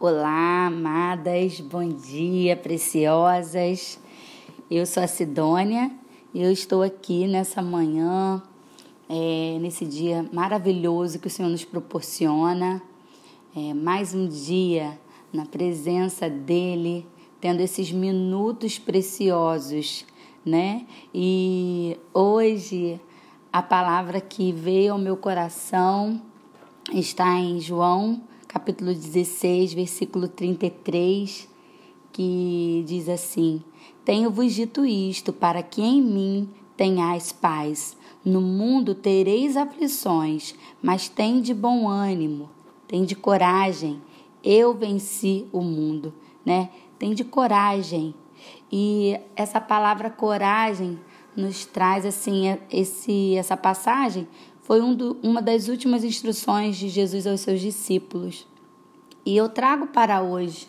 Olá, amadas, bom dia, preciosas. Eu sou a Sidônia e eu estou aqui nessa manhã, é, nesse dia maravilhoso que o Senhor nos proporciona. É, mais um dia na presença dEle, tendo esses minutos preciosos, né? E hoje a palavra que veio ao meu coração está em João, capítulo 16, versículo 33, que diz assim: Tenho-vos dito isto para que em mim tenhais paz. No mundo tereis aflições, mas tem de bom ânimo, tem de coragem. Eu venci o mundo, né? Tem de coragem. E essa palavra coragem nos traz assim esse essa passagem foi um do, uma das últimas instruções de Jesus aos seus discípulos. E eu trago para hoje,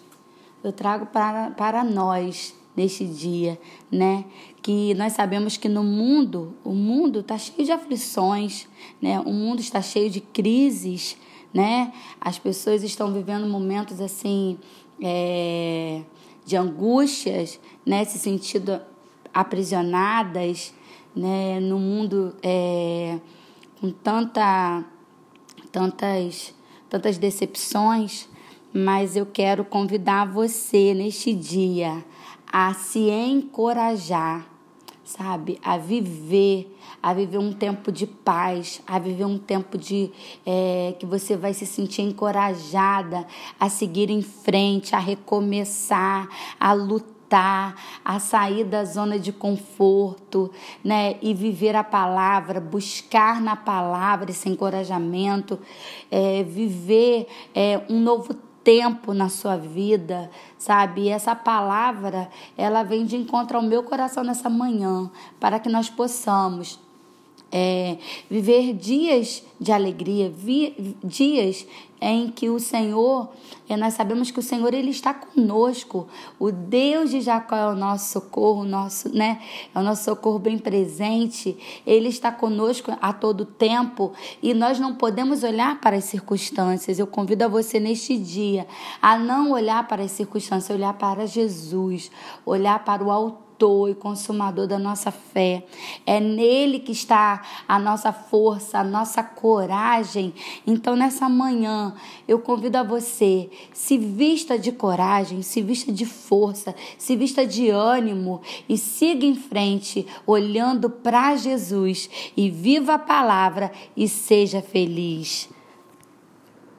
eu trago para, para nós neste dia, né? Que nós sabemos que no mundo, o mundo está cheio de aflições, né? O mundo está cheio de crises, né? As pessoas estão vivendo momentos assim é, de angústias, né? Se sentindo aprisionadas, né? No mundo é, com tanta, tantas, tantas decepções, mas eu quero convidar você neste dia a se encorajar, sabe, a viver, a viver um tempo de paz, a viver um tempo de é, que você vai se sentir encorajada a seguir em frente, a recomeçar, a lutar meditar, a sair da zona de conforto, né? E viver a palavra, buscar na palavra esse encorajamento, é, viver é, um novo tempo na sua vida, sabe? E essa palavra, ela vem de encontro ao meu coração nessa manhã, para que nós possamos é, viver dias de alegria, vi, dias em que o Senhor, é, nós sabemos que o Senhor ele está conosco. O Deus de Jacó é o nosso socorro, nosso, né? É o nosso socorro bem presente. Ele está conosco a todo tempo e nós não podemos olhar para as circunstâncias. Eu convido a você neste dia a não olhar para as circunstâncias, olhar para Jesus, olhar para o altar autor e consumador da nossa fé. É nele que está a nossa força, a nossa coragem. Então, nessa manhã, eu convido a você, se vista de coragem, se vista de força, se vista de ânimo e siga em frente, olhando para Jesus e viva a palavra e seja feliz.